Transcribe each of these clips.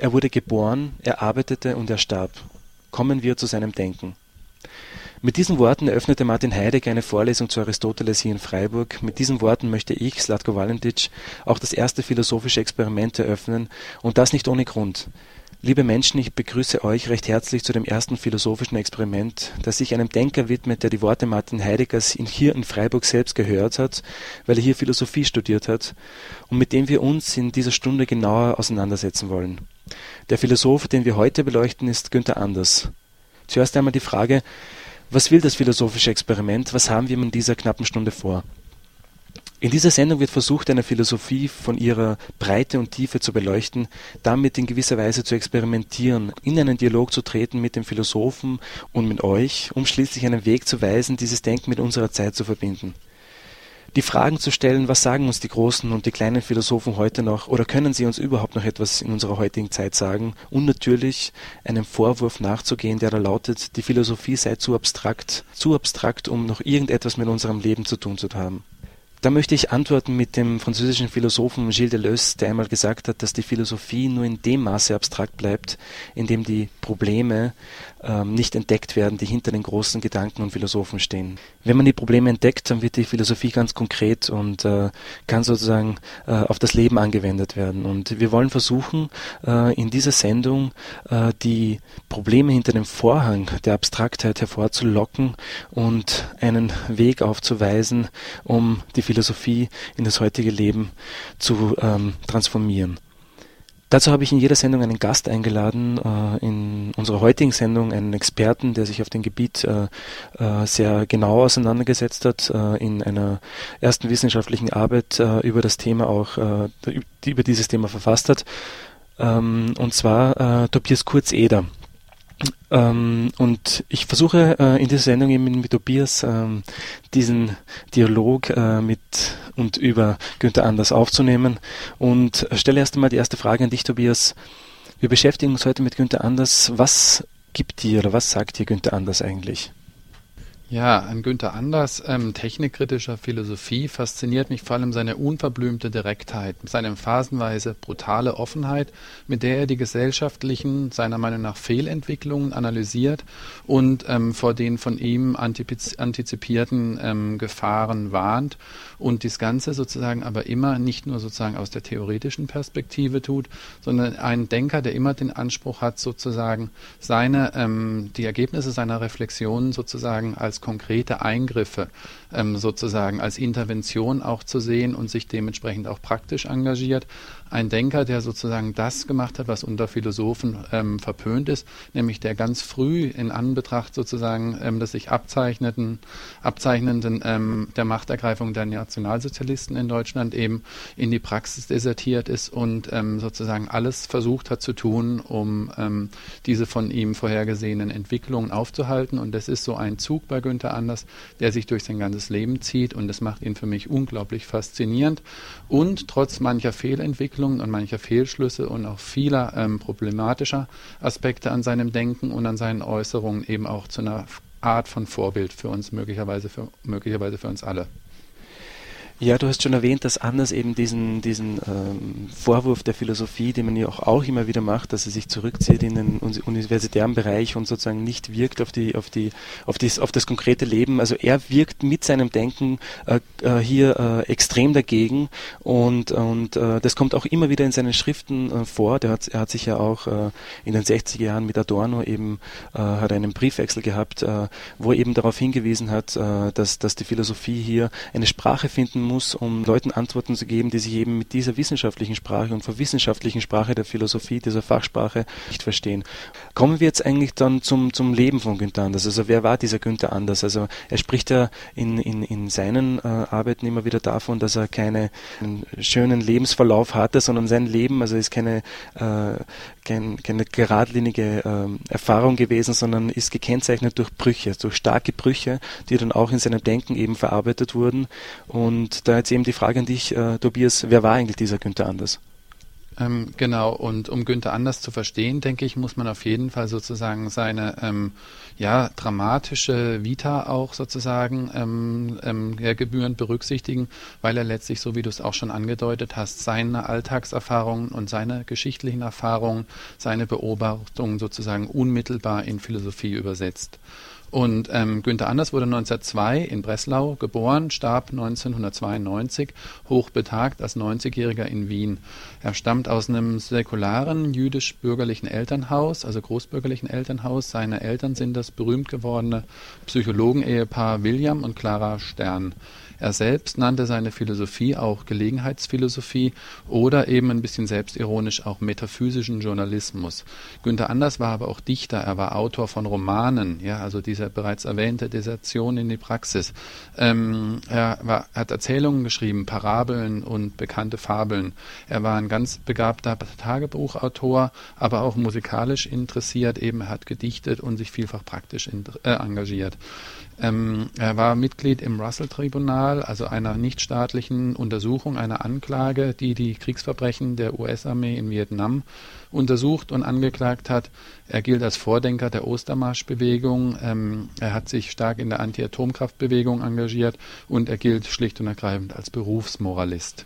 Er wurde geboren, er arbeitete und er starb. Kommen wir zu seinem Denken. Mit diesen Worten eröffnete Martin Heidegger eine Vorlesung zu Aristoteles hier in Freiburg. Mit diesen Worten möchte ich, Slatko Valentic, auch das erste philosophische Experiment eröffnen und das nicht ohne Grund. Liebe Menschen, ich begrüße euch recht herzlich zu dem ersten philosophischen Experiment, das sich einem Denker widmet, der die Worte Martin Heideggers in, hier in Freiburg selbst gehört hat, weil er hier Philosophie studiert hat und mit dem wir uns in dieser Stunde genauer auseinandersetzen wollen. Der Philosoph, den wir heute beleuchten, ist Günther Anders. Zuerst einmal die Frage, was will das philosophische Experiment? Was haben wir in dieser knappen Stunde vor? In dieser Sendung wird versucht, eine Philosophie von ihrer Breite und Tiefe zu beleuchten, damit in gewisser Weise zu experimentieren, in einen Dialog zu treten mit dem Philosophen und mit euch, um schließlich einen Weg zu weisen, dieses Denken mit unserer Zeit zu verbinden die Fragen zu stellen, was sagen uns die großen und die kleinen Philosophen heute noch oder können sie uns überhaupt noch etwas in unserer heutigen Zeit sagen und natürlich einem Vorwurf nachzugehen, der da lautet, die Philosophie sei zu abstrakt, zu abstrakt, um noch irgendetwas mit unserem Leben zu tun zu haben. Da möchte ich antworten mit dem französischen Philosophen Gilles Deleuze, der einmal gesagt hat, dass die Philosophie nur in dem Maße abstrakt bleibt, in dem die Probleme ähm, nicht entdeckt werden, die hinter den großen Gedanken und Philosophen stehen. Wenn man die Probleme entdeckt, dann wird die Philosophie ganz konkret und äh, kann sozusagen äh, auf das Leben angewendet werden. Und wir wollen versuchen, äh, in dieser Sendung äh, die Probleme hinter dem Vorhang der Abstraktheit hervorzulocken und einen Weg aufzuweisen, um die Philosophie in das heutige Leben zu ähm, transformieren. Dazu habe ich in jeder Sendung einen Gast eingeladen, äh, in unserer heutigen Sendung einen Experten, der sich auf dem Gebiet äh, äh, sehr genau auseinandergesetzt hat, in einer ersten wissenschaftlichen Arbeit über das Thema auch, über dieses Thema verfasst hat, ähm, und zwar Tobias Kurz-Eder. Ähm, und ich versuche äh, in dieser Sendung eben mit Tobias ähm, diesen Dialog äh, mit und über Günther Anders aufzunehmen und stelle erst einmal die erste Frage an dich, Tobias. Wir beschäftigen uns heute mit Günther Anders. Was gibt dir oder was sagt dir Günther Anders eigentlich? Ja, an Günther Anders, ähm, technikkritischer Philosophie, fasziniert mich vor allem seine unverblümte Direktheit, seine phasenweise brutale Offenheit, mit der er die gesellschaftlichen, seiner Meinung nach Fehlentwicklungen analysiert und ähm, vor den von ihm antizipierten ähm, Gefahren warnt und das Ganze sozusagen aber immer nicht nur sozusagen aus der theoretischen Perspektive tut, sondern ein Denker, der immer den Anspruch hat, sozusagen seine, ähm, die Ergebnisse seiner Reflexionen sozusagen als konkrete Eingriffe ähm, sozusagen als Intervention auch zu sehen und sich dementsprechend auch praktisch engagiert. Ein Denker, der sozusagen das gemacht hat, was unter Philosophen ähm, verpönt ist, nämlich der ganz früh in Anbetracht sozusagen ähm, des sich abzeichneten, abzeichnenden ähm, der Machtergreifung der Nationalsozialisten in Deutschland eben in die Praxis desertiert ist und ähm, sozusagen alles versucht hat zu tun, um ähm, diese von ihm vorhergesehenen Entwicklungen aufzuhalten. Und das ist so ein Zug bei Günther Anders, der sich durch sein ganzes Leben zieht und das macht ihn für mich unglaublich faszinierend. Und trotz mancher Fehlentwicklungen und mancher Fehlschlüsse und auch vieler ähm, problematischer Aspekte an seinem Denken und an seinen Äußerungen eben auch zu einer Art von Vorbild für uns, möglicherweise für, möglicherweise für uns alle. Ja, du hast schon erwähnt, dass Anders eben diesen, diesen ähm, Vorwurf der Philosophie, den man ja auch, auch immer wieder macht, dass er sich zurückzieht in den universitären Bereich und sozusagen nicht wirkt auf die, auf die, auf das, auf das konkrete Leben. Also er wirkt mit seinem Denken äh, äh, hier äh, extrem dagegen und, und äh, das kommt auch immer wieder in seinen Schriften äh, vor. Der hat, er hat sich ja auch in den 60er Jahren mit Adorno eben hat einen Briefwechsel gehabt, wo er eben darauf hingewiesen hat, dass, dass die Philosophie hier eine Sprache finden muss, um Leuten Antworten zu geben, die sich eben mit dieser wissenschaftlichen Sprache und verwissenschaftlichen Sprache der Philosophie, dieser Fachsprache nicht verstehen. Kommen wir jetzt eigentlich dann zum, zum Leben von Günther Anders. Also wer war dieser Günther Anders? Also er spricht ja in, in, in seinen äh, Arbeiten immer wieder davon, dass er keinen schönen Lebensverlauf hatte, sondern sein Leben, also ist keine, äh, kein, keine geradlinige äh, Erfahrung gewesen, sondern ist gekennzeichnet durch Brüche, durch starke Brüche, die dann auch in seinem Denken eben verarbeitet wurden. Und da jetzt eben die Frage an dich, äh, Tobias, wer war eigentlich dieser Günther Anders? Ähm, genau, und um Günther Anders zu verstehen, denke ich, muss man auf jeden Fall sozusagen seine ähm, ja, dramatische Vita auch sozusagen ähm, ähm, ja, gebührend berücksichtigen, weil er letztlich, so wie du es auch schon angedeutet hast, seine Alltagserfahrungen und seine geschichtlichen Erfahrungen, seine Beobachtungen sozusagen unmittelbar in Philosophie übersetzt. Und ähm, Günther Anders wurde 1902 in Breslau geboren, starb 1992 hochbetagt als 90-Jähriger in Wien. Er stammt aus einem säkularen jüdisch-bürgerlichen Elternhaus, also großbürgerlichen Elternhaus. Seine Eltern sind das berühmt gewordene Psychologen-Ehepaar William und Clara Stern. Er selbst nannte seine Philosophie auch Gelegenheitsphilosophie oder eben ein bisschen selbstironisch auch metaphysischen Journalismus. Günther Anders war aber auch Dichter, er war Autor von Romanen, ja, also diese bereits erwähnte Desertion in die Praxis. Ähm, er war, hat Erzählungen geschrieben, Parabeln und bekannte Fabeln. Er war ein ganz begabter Tagebuchautor, aber auch musikalisch interessiert, eben hat gedichtet und sich vielfach praktisch äh, engagiert. Ähm, er war Mitglied im Russell-Tribunal, also einer nichtstaatlichen Untersuchung, einer Anklage, die die Kriegsverbrechen der US-Armee in Vietnam untersucht und angeklagt hat. Er gilt als Vordenker der Ostermarschbewegung. Ähm, er hat sich stark in der Anti-Atomkraftbewegung engagiert und er gilt schlicht und ergreifend als Berufsmoralist.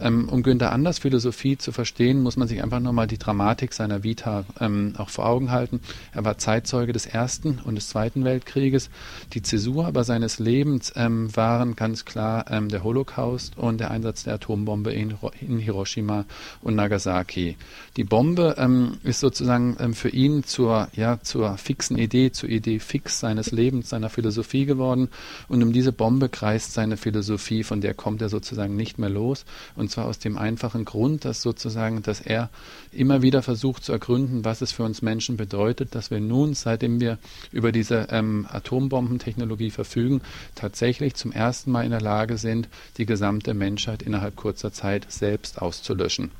Ähm, um Günther Anders Philosophie zu verstehen, muss man sich einfach nochmal die Dramatik seiner Vita ähm, auch vor Augen halten. Er war Zeitzeuge des Ersten und des Zweiten Weltkrieges. Die Zäsur aber seines Lebens ähm, waren ganz klar ähm, der Holocaust und der Einsatz der Atombombe in, in Hiroshima und Nagasaki. Die Bombe ähm, ist sozusagen ähm, für ihn zur, ja, zur fixen Idee, zur Idee fix seines Lebens, seiner Philosophie geworden. Und um diese Bombe kreist seine Philosophie, von der kommt er sozusagen nicht mehr los. Und zwar aus dem einfachen Grund, dass sozusagen, dass er immer wieder versucht zu ergründen, was es für uns Menschen bedeutet, dass wir nun, seitdem wir über diese ähm, Atombombentechnologie verfügen, tatsächlich zum ersten Mal in der Lage sind, die gesamte Menschheit innerhalb kurzer Zeit selbst auszulöschen.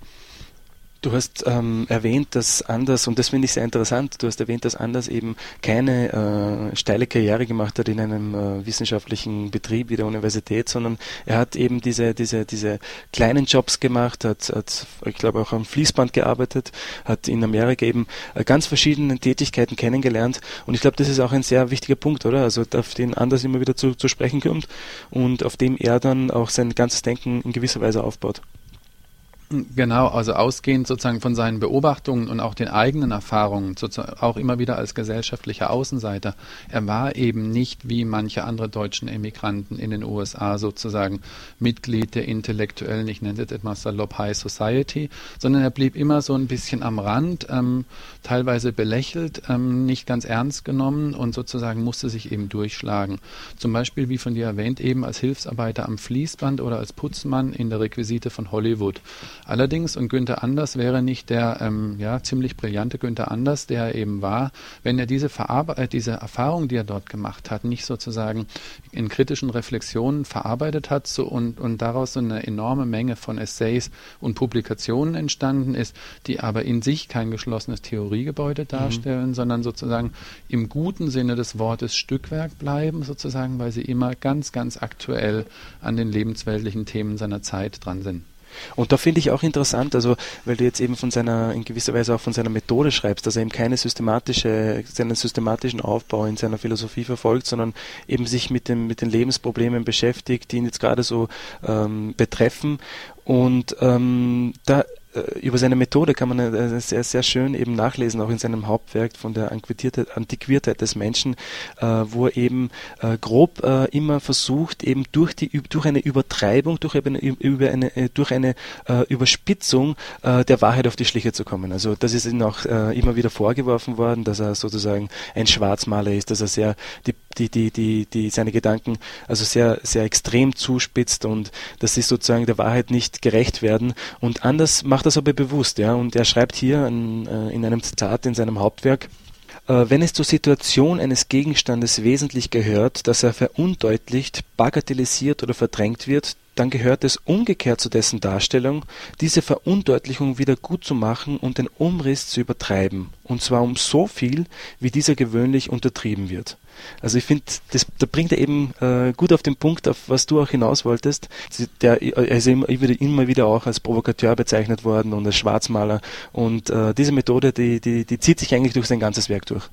Du hast ähm, erwähnt, dass Anders, und das finde ich sehr interessant, du hast erwähnt, dass Anders eben keine äh, steile Karriere gemacht hat in einem äh, wissenschaftlichen Betrieb wie der Universität, sondern er hat eben diese, diese, diese kleinen Jobs gemacht, hat, hat ich glaube auch am Fließband gearbeitet, hat in Amerika eben äh, ganz verschiedene Tätigkeiten kennengelernt und ich glaube, das ist auch ein sehr wichtiger Punkt, oder? Also auf den Anders immer wieder zu, zu sprechen kommt und auf dem er dann auch sein ganzes Denken in gewisser Weise aufbaut. Genau, also ausgehend sozusagen von seinen Beobachtungen und auch den eigenen Erfahrungen, auch immer wieder als gesellschaftlicher Außenseiter. Er war eben nicht wie manche andere deutschen Emigranten in den USA sozusagen Mitglied der intellektuellen, ich nenne es mal salopp High Society, sondern er blieb immer so ein bisschen am Rand, ähm, teilweise belächelt, ähm, nicht ganz ernst genommen und sozusagen musste sich eben durchschlagen. Zum Beispiel, wie von dir erwähnt, eben als Hilfsarbeiter am Fließband oder als Putzmann in der Requisite von Hollywood. Allerdings, und Günther Anders wäre nicht der ähm, ja, ziemlich brillante Günther Anders, der er eben war, wenn er diese, äh, diese Erfahrung, die er dort gemacht hat, nicht sozusagen in kritischen Reflexionen verarbeitet hat so, und, und daraus so eine enorme Menge von Essays und Publikationen entstanden ist, die aber in sich kein geschlossenes Theoriegebäude mhm. darstellen, mhm. sondern sozusagen im guten Sinne des Wortes Stückwerk bleiben, sozusagen, weil sie immer ganz, ganz aktuell an den lebensweltlichen Themen seiner Zeit dran sind. Und da finde ich auch interessant, also weil du jetzt eben von seiner, in gewisser Weise auch von seiner Methode schreibst, dass er eben keine systematische, seinen systematischen Aufbau in seiner Philosophie verfolgt, sondern eben sich mit, dem, mit den Lebensproblemen beschäftigt, die ihn jetzt gerade so ähm, betreffen. Und ähm, da über seine Methode kann man äh, sehr, sehr schön eben nachlesen, auch in seinem Hauptwerk von der Antiquiertheit des Menschen, äh, wo er eben grob immer versucht, eben durch, die, durch eine Übertreibung, durch eine, über eine, durch eine Überspitzung der Wahrheit auf die Schliche zu kommen. Also das ist ihm auch immer wieder vorgeworfen worden, dass er sozusagen ein Schwarzmaler ist, dass er sehr die die, die, die, die seine Gedanken also sehr, sehr extrem zuspitzt und dass sie sozusagen der Wahrheit nicht gerecht werden. Und anders macht das aber bewusst, ja. Und er schreibt hier an, äh, in einem Zitat in seinem Hauptwerk, äh, wenn es zur Situation eines Gegenstandes wesentlich gehört, dass er verundeutlicht, bagatellisiert oder verdrängt wird, dann gehört es umgekehrt zu dessen Darstellung, diese Verundeutlichung wieder gut zu machen und den Umriss zu übertreiben, und zwar um so viel, wie dieser gewöhnlich untertrieben wird. Also ich finde, da bringt er eben äh, gut auf den Punkt, auf was du auch hinaus wolltest. Der, er ist immer, immer wieder auch als Provokateur bezeichnet worden und als Schwarzmaler. Und äh, diese Methode, die, die, die zieht sich eigentlich durch sein ganzes Werk durch.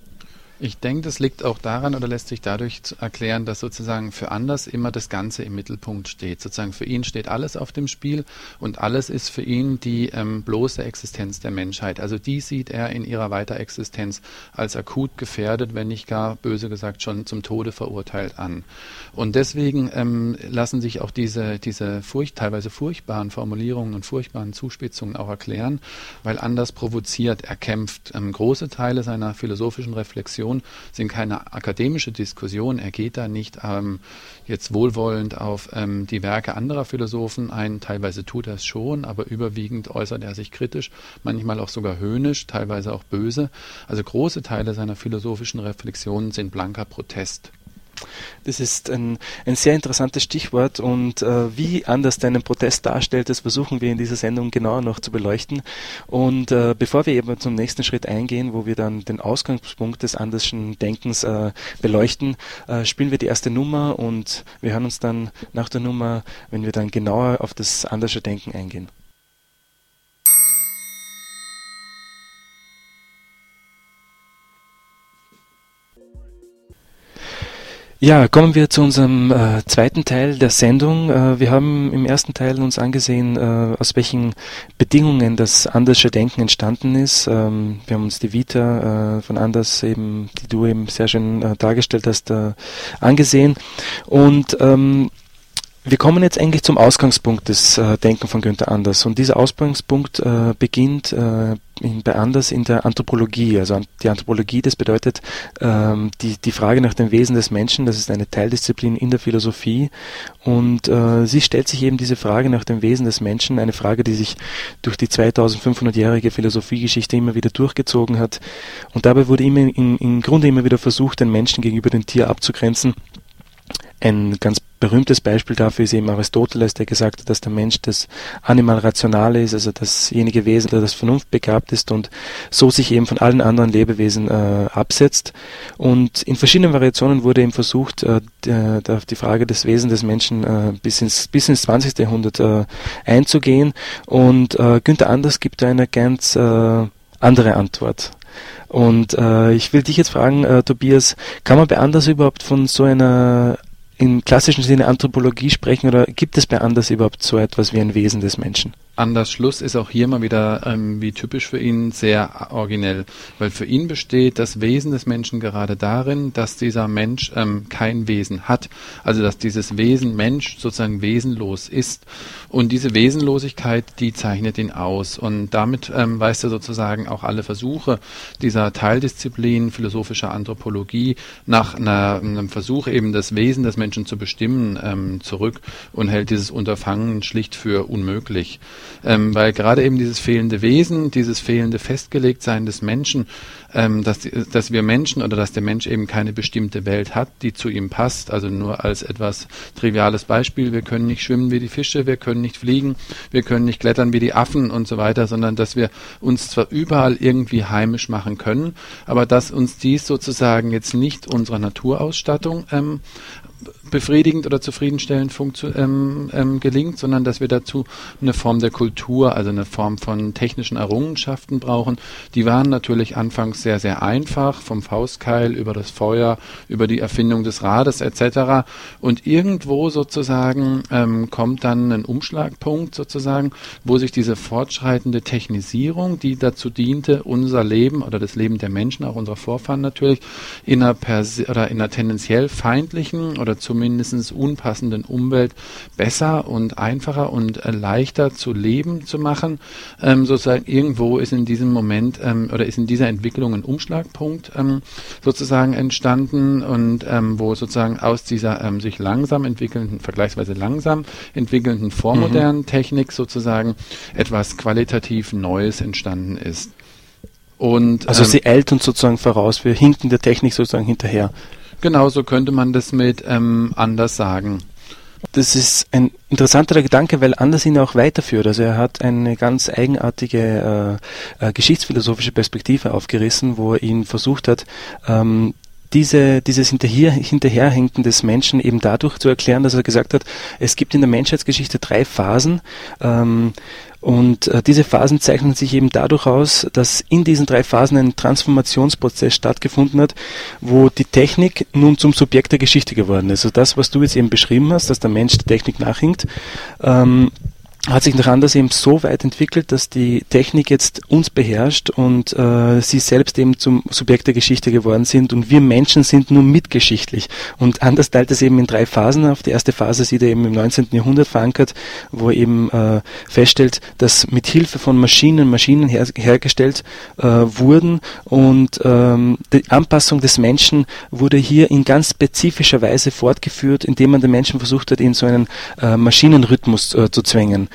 Ich denke, das liegt auch daran oder lässt sich dadurch erklären, dass sozusagen für Anders immer das Ganze im Mittelpunkt steht. Sozusagen für ihn steht alles auf dem Spiel und alles ist für ihn die ähm, bloße Existenz der Menschheit. Also die sieht er in ihrer Weiterexistenz als akut gefährdet, wenn nicht gar böse gesagt schon zum Tode verurteilt an. Und deswegen ähm, lassen sich auch diese, diese furcht, teilweise furchtbaren Formulierungen und furchtbaren Zuspitzungen auch erklären, weil Anders provoziert, er kämpft. Ähm, große Teile seiner philosophischen Reflexion Diskussion sind keine akademische Diskussion. Er geht da nicht ähm, jetzt wohlwollend auf ähm, die Werke anderer Philosophen ein. Teilweise tut er es schon, aber überwiegend äußert er sich kritisch, manchmal auch sogar höhnisch, teilweise auch böse. Also große Teile seiner philosophischen Reflexionen sind blanker Protest. Das ist ein, ein sehr interessantes Stichwort und äh, wie anders deinen Protest darstellt, das versuchen wir in dieser Sendung genauer noch zu beleuchten. Und äh, bevor wir eben zum nächsten Schritt eingehen, wo wir dann den Ausgangspunkt des anderschen Denkens äh, beleuchten, äh, spielen wir die erste Nummer und wir hören uns dann nach der Nummer, wenn wir dann genauer auf das andersche Denken eingehen. Ja, kommen wir zu unserem äh, zweiten Teil der Sendung. Äh, wir haben im ersten Teil uns angesehen, äh, aus welchen Bedingungen das Andersche Denken entstanden ist. Ähm, wir haben uns die Vita äh, von Anders eben, die du eben sehr schön äh, dargestellt hast, äh, angesehen. Und ähm, wir kommen jetzt eigentlich zum Ausgangspunkt des äh, Denken von Günther Anders. Und dieser Ausgangspunkt äh, beginnt äh, in, bei Anders in der Anthropologie. Also die Anthropologie, das bedeutet ähm, die, die Frage nach dem Wesen des Menschen, das ist eine Teildisziplin in der Philosophie. Und äh, sie stellt sich eben diese Frage nach dem Wesen des Menschen, eine Frage, die sich durch die 2500-jährige Philosophiegeschichte immer wieder durchgezogen hat. Und dabei wurde immer in, im Grunde immer wieder versucht, den Menschen gegenüber dem Tier abzugrenzen. Ein ganz berühmtes Beispiel dafür ist eben Aristoteles, der gesagt hat, dass der Mensch das Animal Rationale ist, also dasjenige Wesen, das vernunftbegabt ist und so sich eben von allen anderen Lebewesen äh, absetzt. Und in verschiedenen Variationen wurde eben versucht, äh, die, auf die Frage des Wesens des Menschen äh, bis, ins, bis ins 20. Jahrhundert äh, einzugehen. Und äh, Günther Anders gibt da eine ganz äh, andere Antwort. Und äh, ich will dich jetzt fragen, äh, Tobias, kann man bei Anders überhaupt von so einer im klassischen Sinne Anthropologie sprechen oder gibt es bei Anders überhaupt so etwas wie ein Wesen des Menschen? Anders Schluss ist auch hier mal wieder, ähm, wie typisch für ihn, sehr originell, weil für ihn besteht das Wesen des Menschen gerade darin, dass dieser Mensch ähm, kein Wesen hat, also dass dieses Wesen Mensch sozusagen wesenlos ist. Und diese Wesenlosigkeit, die zeichnet ihn aus. Und damit ähm, weist er sozusagen auch alle Versuche dieser Teildisziplin philosophischer Anthropologie nach einer, einem Versuch eben das Wesen des Menschen zu bestimmen ähm, zurück und hält dieses Unterfangen schlicht für unmöglich ähm, weil gerade eben dieses fehlende Wesen, dieses fehlende Festgelegtsein des Menschen, ähm, dass, dass wir Menschen oder dass der Mensch eben keine bestimmte Welt hat, die zu ihm passt. Also nur als etwas triviales Beispiel, wir können nicht schwimmen wie die Fische, wir können nicht fliegen, wir können nicht klettern wie die Affen und so weiter, sondern dass wir uns zwar überall irgendwie heimisch machen können, aber dass uns dies sozusagen jetzt nicht unserer Naturausstattung ähm, befriedigend oder zufriedenstellend ähm, ähm, gelingt, sondern dass wir dazu eine Form der Kultur, also eine Form von technischen Errungenschaften brauchen. Die waren natürlich anfangs sehr, sehr einfach, vom Faustkeil über das Feuer, über die Erfindung des Rades etc. Und irgendwo sozusagen ähm, kommt dann ein Umschlagpunkt sozusagen, wo sich diese fortschreitende Technisierung, die dazu diente, unser Leben oder das Leben der Menschen, auch unserer Vorfahren natürlich, in einer, oder in einer tendenziell feindlichen oder zum zumindest unpassenden Umwelt besser und einfacher und äh, leichter zu leben zu machen. Ähm, sozusagen irgendwo ist in diesem Moment ähm, oder ist in dieser Entwicklung ein Umschlagpunkt ähm, sozusagen entstanden und ähm, wo sozusagen aus dieser ähm, sich langsam entwickelnden, vergleichsweise langsam entwickelnden vormodernen mhm. Technik sozusagen etwas qualitativ Neues entstanden ist. Und, also ähm, sie eilt uns sozusagen voraus, wir hinken der Technik sozusagen hinterher. Genau, so könnte man das mit ähm, anders sagen. das ist ein interessanter Gedanke, weil Anders ihn auch weiterführt. Also er hat eine ganz eigenartige äh, äh, geschichtsphilosophische Perspektive aufgerissen, wo er ihn versucht hat, ähm, diese, dieses Hinterher, Hinterherhinken des Menschen eben dadurch zu erklären, dass er gesagt hat, es gibt in der Menschheitsgeschichte drei Phasen. Ähm, und äh, diese Phasen zeichnen sich eben dadurch aus, dass in diesen drei Phasen ein Transformationsprozess stattgefunden hat, wo die Technik nun zum Subjekt der Geschichte geworden ist. Also das, was du jetzt eben beschrieben hast, dass der Mensch der Technik nachhinkt, ähm, hat sich nach anders eben so weit entwickelt, dass die Technik jetzt uns beherrscht und äh, sie selbst eben zum Subjekt der Geschichte geworden sind und wir Menschen sind nur mitgeschichtlich. Und anders teilt es eben in drei Phasen auf. Die erste Phase sieht er eben im 19. Jahrhundert verankert, wo er eben äh, feststellt, dass mit Hilfe von Maschinen Maschinen her hergestellt äh, wurden und ähm, die Anpassung des Menschen wurde hier in ganz spezifischer Weise fortgeführt, indem man den Menschen versucht hat, in so einen äh, Maschinenrhythmus äh, zu zwängen.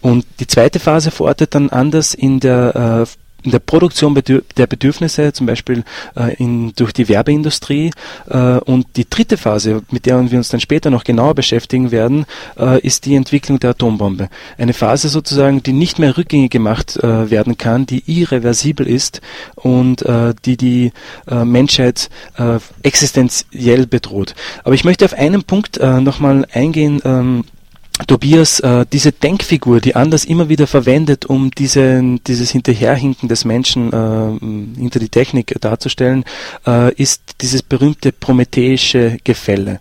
Und die zweite Phase verortet dann anders in der äh, in der Produktion der Bedürfnisse, zum Beispiel äh, in, durch die Werbeindustrie. Äh, und die dritte Phase, mit der wir uns dann später noch genauer beschäftigen werden, äh, ist die Entwicklung der Atombombe. Eine Phase sozusagen, die nicht mehr rückgängig gemacht äh, werden kann, die irreversibel ist und äh, die die äh, Menschheit existenziell bedroht. Aber ich möchte auf einen Punkt nochmal eingehen, ähm, Tobias äh, diese Denkfigur, die Anders immer wieder verwendet, um diese, dieses Hinterherhinken des Menschen äh, hinter die Technik darzustellen, äh, ist dieses berühmte prometheische Gefälle.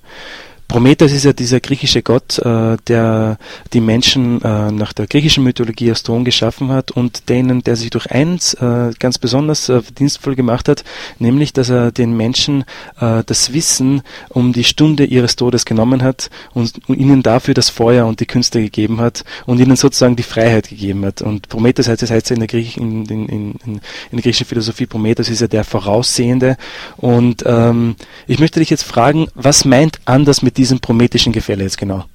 Prometheus ist ja dieser griechische Gott, äh, der die Menschen äh, nach der griechischen Mythologie als Thron geschaffen hat und denen, der sich durch eins äh, ganz besonders äh, verdienstvoll gemacht hat, nämlich, dass er den Menschen äh, das Wissen um die Stunde ihres Todes genommen hat und, und, ihnen dafür das Feuer und die Künste gegeben hat und ihnen sozusagen die Freiheit gegeben hat. Und Prometheus heißt, das heißt in der, Griech, in, in, in der griechischen Philosophie, Prometheus ist ja der Voraussehende. Und ähm, ich möchte dich jetzt fragen, was meint anders mit diesem prometischen Gefälle jetzt genau?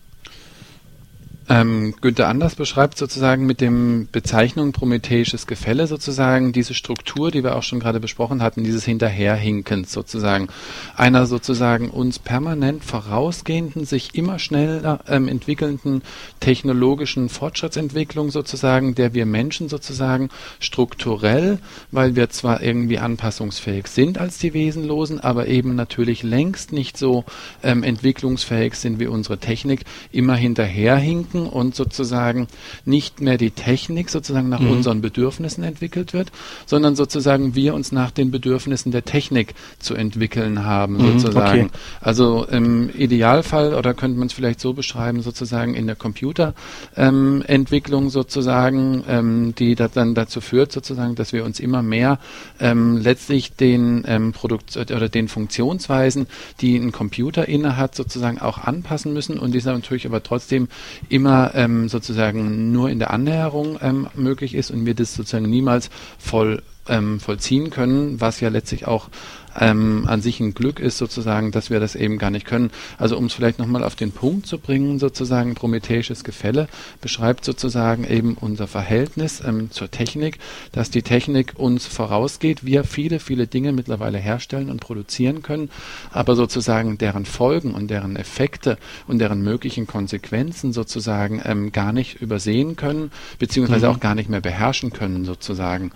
Ähm, Günther Anders beschreibt sozusagen mit dem Bezeichnung prometheisches Gefälle sozusagen diese Struktur, die wir auch schon gerade besprochen hatten, dieses Hinterherhinkens sozusagen. Einer sozusagen uns permanent vorausgehenden, sich immer schneller ähm, entwickelnden technologischen Fortschrittsentwicklung sozusagen, der wir Menschen sozusagen strukturell, weil wir zwar irgendwie anpassungsfähig sind als die Wesenlosen, aber eben natürlich längst nicht so ähm, entwicklungsfähig sind wie unsere Technik, immer hinterherhinken denken und sozusagen nicht mehr die Technik sozusagen nach mhm. unseren Bedürfnissen entwickelt wird, sondern sozusagen wir uns nach den Bedürfnissen der Technik zu entwickeln haben, mhm, sozusagen. Okay. Also im Idealfall, oder könnte man es vielleicht so beschreiben, sozusagen in der Computerentwicklung ähm, sozusagen, ähm, die dann dazu führt, sozusagen, dass wir uns immer mehr ähm, letztlich den ähm, Produkt oder den Funktionsweisen, die ein Computer innehat, sozusagen auch anpassen müssen und dieser natürlich aber trotzdem immer immer ähm, sozusagen nur in der Annäherung ähm, möglich ist und wir das sozusagen niemals voll ähm, vollziehen können, was ja letztlich auch ähm, an sich ein Glück ist sozusagen, dass wir das eben gar nicht können. Also um es vielleicht nochmal auf den Punkt zu bringen, sozusagen prometheisches Gefälle beschreibt sozusagen eben unser Verhältnis ähm, zur Technik, dass die Technik uns vorausgeht, wir viele, viele Dinge mittlerweile herstellen und produzieren können, aber sozusagen deren Folgen und deren Effekte und deren möglichen Konsequenzen sozusagen ähm, gar nicht übersehen können, beziehungsweise mhm. auch gar nicht mehr beherrschen können sozusagen.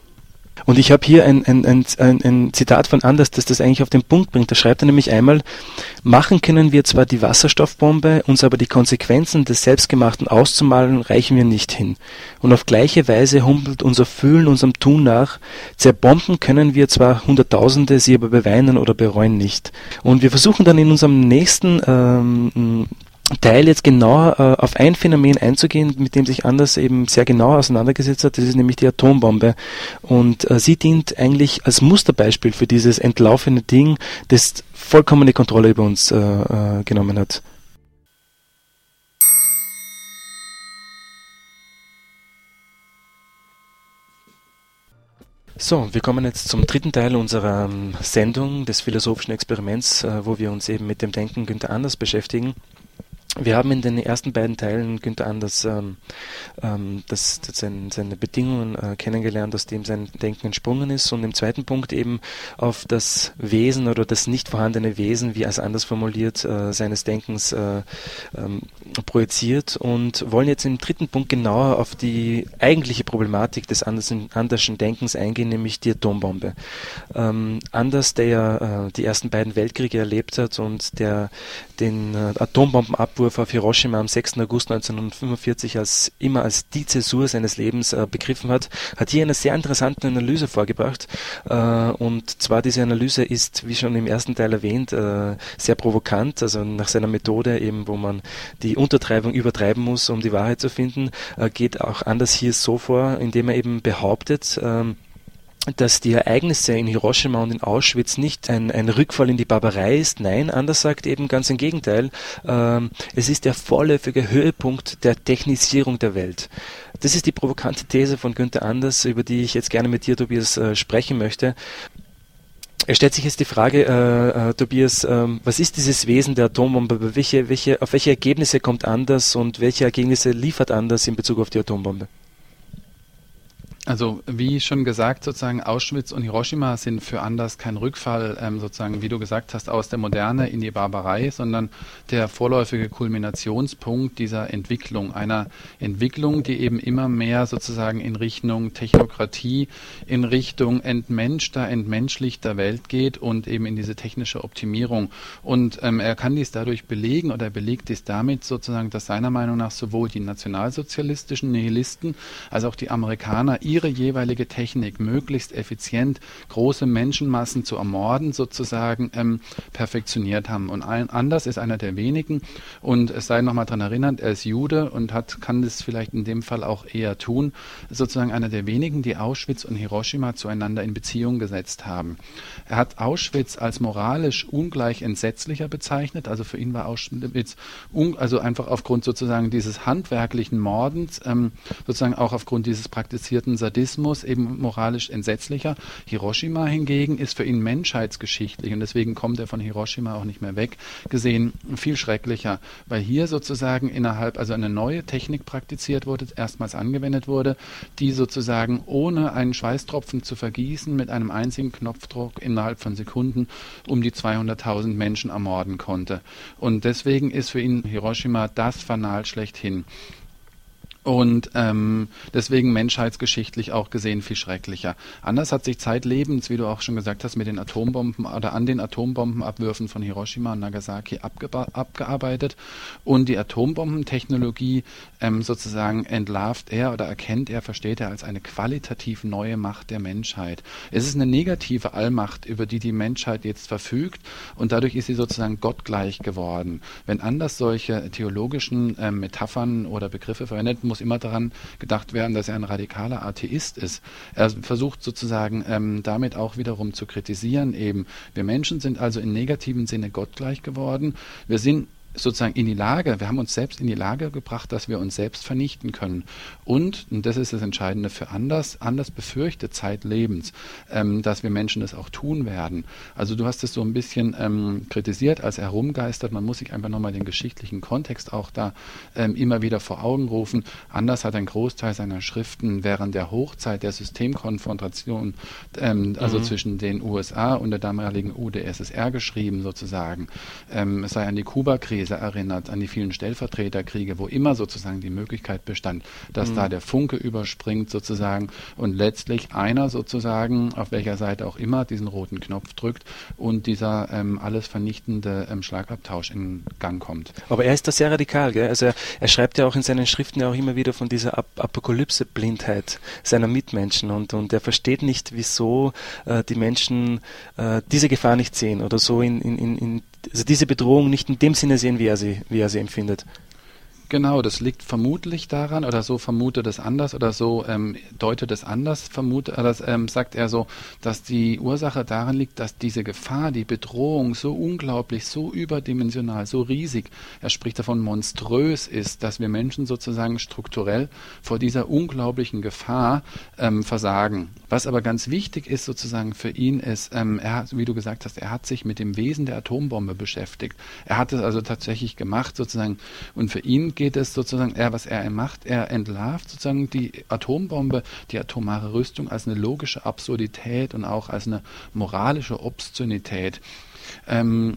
Und ich habe hier ein, ein, ein, ein, Zitat von Anders, das das eigentlich auf den Punkt bringt. Da schreibt er nämlich einmal, machen können wir zwar die Wasserstoffbombe, uns aber die Konsequenzen des Selbstgemachten auszumalen, reichen wir nicht hin. Und auf gleiche Weise humpelt unser Fühlen unserem Tun nach. Zerbomben können wir zwar Hunderttausende, sie aber beweinen oder bereuen nicht. Und wir versuchen dann in unserem nächsten ähm, Teil jetzt genauer äh, auf ein Phänomen einzugehen, mit dem sich Anders eben sehr genau auseinandergesetzt hat. Das ist nämlich die Atombombe. Und äh, sie dient eigentlich als Musterbeispiel für dieses entlaufene Ding, das vollkommene Kontrolle über uns äh, äh genommen hat. So, wir kommen jetzt zum dritten Teil unserer ähm, Sendung des philosophischen Experiments, äh, wo wir uns eben mit dem Denken Günther Anders beschäftigen. Wir haben in den ersten beiden Teilen Günther Anders ähm, ähm, das, das seine, seine Bedingungen äh, kennengelernt, aus dem sein Denken entsprungen ist und im zweiten Punkt eben auf das Wesen oder das nicht vorhandene Wesen, wie als anders formuliert, äh, seines Denkens äh, ähm, projiziert und wollen jetzt im dritten Punkt genauer auf die eigentliche Problematik des Andersen, Anderschen Denkens eingehen, nämlich die Atombombe. Ähm, Anders, der ja äh, die ersten beiden Weltkriege erlebt hat und der den äh, Atombombenabwurf Abwurf auf Hiroshima am 6. August 1945 als immer als die Zäsur seines Lebens äh, begriffen hat, hat hier eine sehr interessante Analyse vorgebracht. Äh, und zwar diese Analyse ist, wie schon im ersten Teil erwähnt, äh, sehr provokant, also nach seiner Methode eben, wo man die Untertreibung übertreiben muss, um die Wahrheit zu finden, äh, geht auch anders hier so vor, indem er eben behauptet, ähm, dass die Ereignisse in Hiroshima und in Auschwitz nicht ein, ein Rückfall in die Barbarei ist. Nein, anders sagt eben ganz im Gegenteil. Ähm, es ist der vorläufige Höhepunkt der Technisierung der Welt. Das ist die provokante These von Günther Anders, über die ich jetzt gerne mit dir, Tobias, äh, sprechen möchte. Es stellt sich jetzt die Frage, äh, äh, Tobias, äh, was ist dieses Wesen der Atombombe? Welche, welche, auf welche Ergebnisse kommt Anders und welche Ergebnisse liefert Anders in Bezug auf die Atombombe? Also wie schon gesagt, sozusagen Auschwitz und Hiroshima sind für Anders kein Rückfall, ähm, sozusagen, wie du gesagt hast, aus der Moderne in die Barbarei, sondern der vorläufige Kulminationspunkt dieser Entwicklung, einer Entwicklung, die eben immer mehr sozusagen in Richtung Technokratie, in Richtung entmenschter, entmenschlichter Welt geht und eben in diese technische Optimierung. Und ähm, er kann dies dadurch belegen oder er belegt dies damit sozusagen, dass seiner Meinung nach sowohl die nationalsozialistischen Nihilisten als auch die Amerikaner ihre jeweilige Technik möglichst effizient große Menschenmassen zu ermorden sozusagen ähm, perfektioniert haben. Und ein, Anders ist einer der wenigen und es sei nochmal daran erinnert, er ist Jude und hat, kann das vielleicht in dem Fall auch eher tun, sozusagen einer der wenigen, die Auschwitz und Hiroshima zueinander in Beziehung gesetzt haben. Er hat Auschwitz als moralisch ungleich entsetzlicher bezeichnet, also für ihn war Auschwitz also einfach aufgrund sozusagen dieses handwerklichen Mordens, ähm, sozusagen auch aufgrund dieses praktizierten Sadismus eben moralisch entsetzlicher. Hiroshima hingegen ist für ihn menschheitsgeschichtlich und deswegen kommt er von Hiroshima auch nicht mehr weg, gesehen viel schrecklicher, weil hier sozusagen innerhalb, also eine neue Technik praktiziert wurde, erstmals angewendet wurde, die sozusagen ohne einen Schweißtropfen zu vergießen mit einem einzigen Knopfdruck innerhalb von Sekunden um die 200.000 Menschen ermorden konnte. Und deswegen ist für ihn Hiroshima das Fanal schlechthin. Und ähm, deswegen menschheitsgeschichtlich auch gesehen viel schrecklicher. Anders hat sich zeitlebens, wie du auch schon gesagt hast, mit den Atombomben oder an den Atombombenabwürfen von Hiroshima und Nagasaki abgearbeitet. Und die Atombombentechnologie ähm, sozusagen entlarvt er oder erkennt er, versteht er als eine qualitativ neue Macht der Menschheit. Es ist eine negative Allmacht, über die die Menschheit jetzt verfügt und dadurch ist sie sozusagen gottgleich geworden. Wenn Anders solche theologischen ähm, Metaphern oder Begriffe verwendet, muss immer daran gedacht werden, dass er ein radikaler Atheist ist. Er versucht sozusagen ähm, damit auch wiederum zu kritisieren, eben, wir Menschen sind also in negativem Sinne gottgleich geworden. Wir sind sozusagen in die Lage, wir haben uns selbst in die Lage gebracht, dass wir uns selbst vernichten können. Und, und das ist das Entscheidende für Anders, Anders befürchtet zeitlebens, ähm, dass wir Menschen das auch tun werden. Also du hast es so ein bisschen ähm, kritisiert, als er herumgeistert, man muss sich einfach nochmal den geschichtlichen Kontext auch da ähm, immer wieder vor Augen rufen. Anders hat ein Großteil seiner Schriften während der Hochzeit der Systemkonfrontation, ähm, also mhm. zwischen den USA und der damaligen UdSSR geschrieben sozusagen. Ähm, es sei an die Kuba-Krise These erinnert, an die vielen Stellvertreterkriege, wo immer sozusagen die Möglichkeit bestand, dass mhm. da der Funke überspringt sozusagen und letztlich einer sozusagen, auf welcher Seite auch immer, diesen roten Knopf drückt und dieser ähm, alles vernichtende ähm, Schlagabtausch in Gang kommt. Aber er ist da sehr radikal, gell? Also er, er schreibt ja auch in seinen Schriften ja auch immer wieder von dieser Ap Apokalypse-Blindheit seiner Mitmenschen und, und er versteht nicht, wieso äh, die Menschen äh, diese Gefahr nicht sehen oder so in, in, in also diese Bedrohung nicht in dem Sinne sehen, wie er sie, wie er sie empfindet. Genau, das liegt vermutlich daran, oder so vermutet es anders, oder so ähm, deutet es anders, vermutet, das, ähm, sagt er so, dass die Ursache daran liegt, dass diese Gefahr, die Bedrohung so unglaublich, so überdimensional, so riesig, er spricht davon monströs ist, dass wir Menschen sozusagen strukturell vor dieser unglaublichen Gefahr ähm, versagen. Was aber ganz wichtig ist sozusagen für ihn ist, ähm, er, wie du gesagt hast, er hat sich mit dem Wesen der Atombombe beschäftigt. Er hat es also tatsächlich gemacht sozusagen, und für ihn geht es sozusagen, er, was er macht, er entlarvt sozusagen die Atombombe, die atomare Rüstung als eine logische Absurdität und auch als eine moralische Obszönität. Ähm,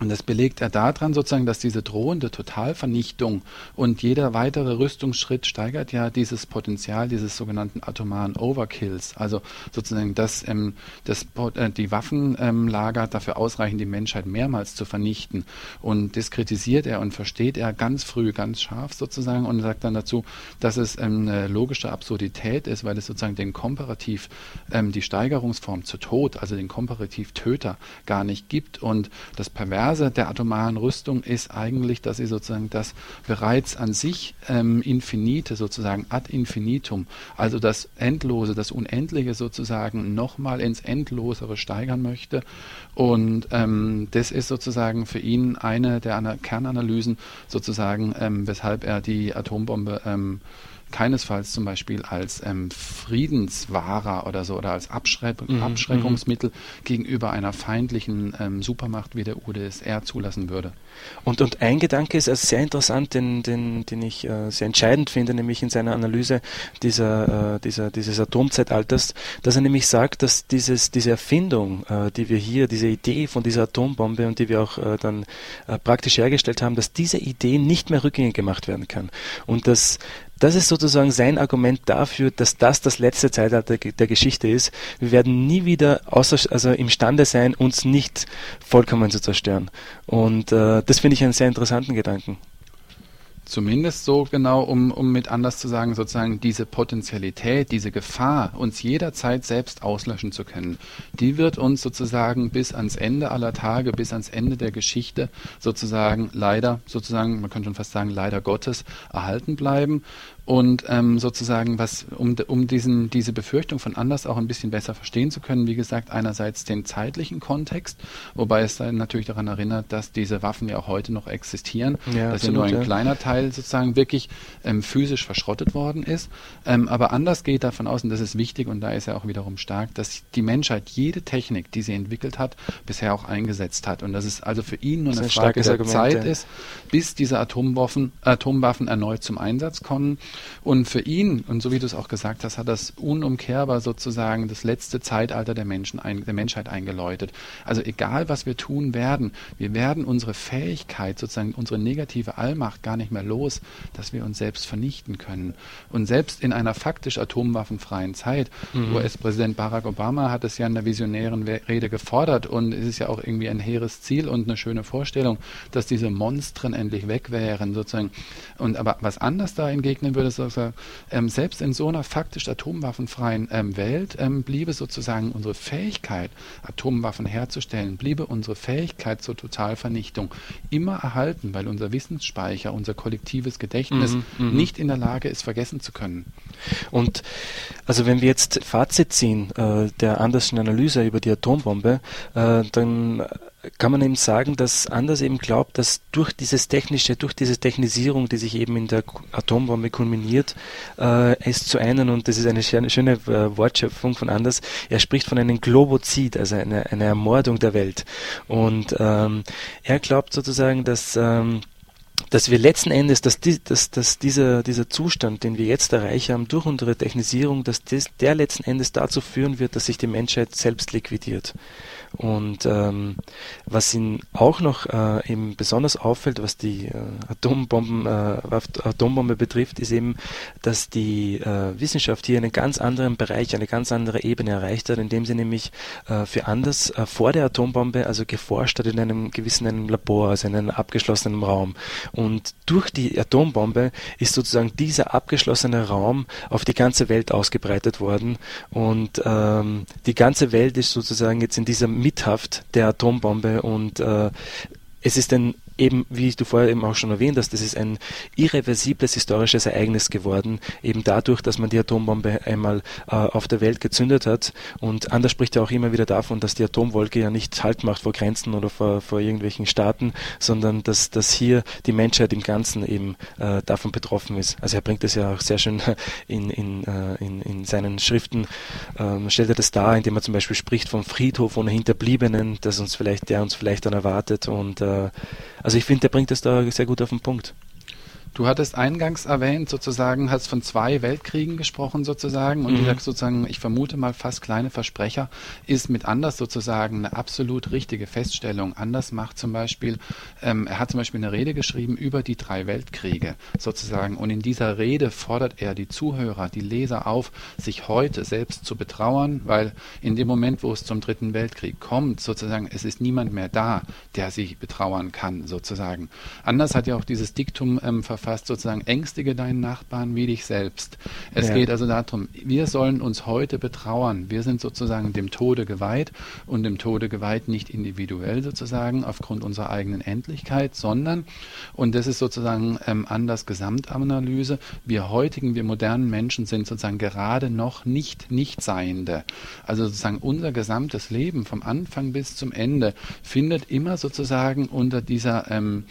und das belegt er daran sozusagen, dass diese drohende Totalvernichtung und jeder weitere Rüstungsschritt steigert ja dieses Potenzial dieses sogenannten atomaren Overkills. Also sozusagen, dass ähm, das, äh, die Waffenlager ähm, dafür ausreichen, die Menschheit mehrmals zu vernichten. Und das kritisiert er und versteht er ganz früh, ganz scharf sozusagen und sagt dann dazu, dass es ähm, eine logische Absurdität ist, weil es sozusagen den Komparativ, ähm, die Steigerungsform zu Tod, also den Komparativ Töter gar nicht gibt und das Perverse Perverse der atomaren Rüstung ist eigentlich, dass sie sozusagen das bereits an sich ähm, Infinite sozusagen ad infinitum, also das Endlose, das Unendliche sozusagen nochmal ins Endlosere steigern möchte. Und ähm, das ist sozusagen für ihn eine der Kernanalysen sozusagen, ähm, weshalb er die Atombombe ähm, keinesfalls zum Beispiel als ähm, Friedenswahrer oder so oder als Abschreck mhm, Abschreckungsmittel mhm. gegenüber einer feindlichen ähm, Supermacht wie der UdSR zulassen würde. Und, und ein Gedanke ist also sehr interessant, den, den, den ich äh, sehr entscheidend finde, nämlich in seiner Analyse dieser, äh, dieser, dieses Atomzeitalters, dass er nämlich sagt, dass dieses, diese Erfindung, äh, die wir hier, diese Idee von dieser Atombombe und die wir auch äh, dann äh, praktisch hergestellt haben, dass diese Idee nicht mehr rückgängig gemacht werden kann. Und dass das ist sozusagen sein Argument dafür, dass das das letzte Zeitalter der Geschichte ist. Wir werden nie wieder außer, also imstande sein, uns nicht vollkommen zu zerstören. Und äh, das finde ich einen sehr interessanten Gedanken. Zumindest so genau, um, um mit anders zu sagen, sozusagen diese Potenzialität, diese Gefahr, uns jederzeit selbst auslöschen zu können, die wird uns sozusagen bis ans Ende aller Tage, bis ans Ende der Geschichte sozusagen leider, sozusagen, man kann schon fast sagen, leider Gottes erhalten bleiben und ähm, sozusagen, was, um, um diesen, diese Befürchtung von anders auch ein bisschen besser verstehen zu können, wie gesagt, einerseits den zeitlichen Kontext, wobei es dann natürlich daran erinnert, dass diese Waffen ja auch heute noch existieren, ja, dass ja nur ein ja. kleiner Teil sozusagen wirklich ähm, physisch verschrottet worden ist. Ähm, aber anders geht davon aus, und das ist wichtig, und da ist er auch wiederum stark, dass die Menschheit jede Technik, die sie entwickelt hat, bisher auch eingesetzt hat. Und dass es also für ihn nur eine, eine Frage der Argument, Zeit ist, bis diese Atomwaffen, Atomwaffen erneut zum Einsatz kommen. Und für ihn, und so wie du es auch gesagt hast, hat das unumkehrbar sozusagen das letzte Zeitalter der, Menschen ein, der Menschheit eingeläutet. Also egal, was wir tun werden, wir werden unsere Fähigkeit, sozusagen unsere negative Allmacht gar nicht mehr los, dass wir uns selbst vernichten können. Und selbst in einer faktisch atomwaffenfreien Zeit, mhm. US-Präsident Barack Obama hat es ja in der visionären Rede gefordert und es ist ja auch irgendwie ein hehres Ziel und eine schöne Vorstellung, dass diese Monstren endlich weg wären, sozusagen. Und aber was anders da entgegnen würde, würde ähm, selbst in so einer faktisch atomwaffenfreien ähm, Welt ähm, bliebe sozusagen unsere Fähigkeit, Atomwaffen herzustellen, bliebe unsere Fähigkeit zur Totalvernichtung immer erhalten, weil unser Wissensspeicher, unser kollektives Gedächtnis mhm, mhm. nicht in der Lage ist, vergessen zu können. Und also wenn wir jetzt Fazit ziehen äh, der Anderschen Analyse über die Atombombe, äh, dann kann man eben sagen, dass Anders eben glaubt, dass durch dieses technische, durch diese Technisierung, die sich eben in der Atombombe kulminiert, äh, es zu einen, und das ist eine schöne, schöne äh, Wortschöpfung von Anders, er spricht von einem Globozid, also einer eine Ermordung der Welt. Und ähm, er glaubt sozusagen, dass ähm, dass wir letzten Endes, dass, die, dass, dass dieser, dieser Zustand, den wir jetzt erreicht haben durch unsere Technisierung, dass das, der letzten Endes dazu führen wird, dass sich die Menschheit selbst liquidiert. Und ähm, was ihn auch noch äh, eben besonders auffällt, was die äh, Atombomben, äh, Atombombe betrifft, ist eben, dass die äh, Wissenschaft hier einen ganz anderen Bereich, eine ganz andere Ebene erreicht hat, indem sie nämlich äh, für anders äh, vor der Atombombe also geforscht hat in einem gewissen einem Labor, also in einem abgeschlossenen Raum. Und durch die Atombombe ist sozusagen dieser abgeschlossene Raum auf die ganze Welt ausgebreitet worden und ähm, die ganze Welt ist sozusagen jetzt in dieser Mithaft der Atombombe und äh, es ist ein eben, wie du vorher eben auch schon erwähnt hast, das ist ein irreversibles historisches Ereignis geworden, eben dadurch, dass man die Atombombe einmal äh, auf der Welt gezündet hat. Und Anders spricht ja auch immer wieder davon, dass die Atomwolke ja nicht Halt macht vor Grenzen oder vor, vor irgendwelchen Staaten, sondern dass, dass hier die Menschheit im Ganzen eben äh, davon betroffen ist. Also er bringt das ja auch sehr schön in, in, äh, in, in seinen Schriften, ähm, stellt er das dar, indem er zum Beispiel spricht vom Friedhof ohne Hinterbliebenen, dass uns vielleicht, der uns vielleicht dann erwartet. Und äh, also ich finde, der bringt das da sehr gut auf den Punkt. Du hattest eingangs erwähnt, sozusagen, hast von zwei Weltkriegen gesprochen, sozusagen, und mhm. dieser sozusagen, ich vermute mal fast kleine Versprecher, ist mit Anders sozusagen eine absolut richtige Feststellung. Anders macht zum Beispiel, ähm, er hat zum Beispiel eine Rede geschrieben über die drei Weltkriege, sozusagen, und in dieser Rede fordert er die Zuhörer, die Leser auf, sich heute selbst zu betrauern, weil in dem Moment, wo es zum dritten Weltkrieg kommt, sozusagen, es ist niemand mehr da, der sich betrauern kann, sozusagen. Anders hat ja auch dieses Diktum ähm, verfasst, sozusagen ängstige deinen Nachbarn wie dich selbst. Es ja. geht also darum, wir sollen uns heute betrauern. Wir sind sozusagen dem Tode geweiht und dem Tode geweiht nicht individuell sozusagen aufgrund unserer eigenen Endlichkeit, sondern, und das ist sozusagen ähm, anders Gesamtanalyse, wir heutigen, wir modernen Menschen sind sozusagen gerade noch nicht Nichtseiende. Also sozusagen unser gesamtes Leben vom Anfang bis zum Ende findet immer sozusagen unter dieser ähm,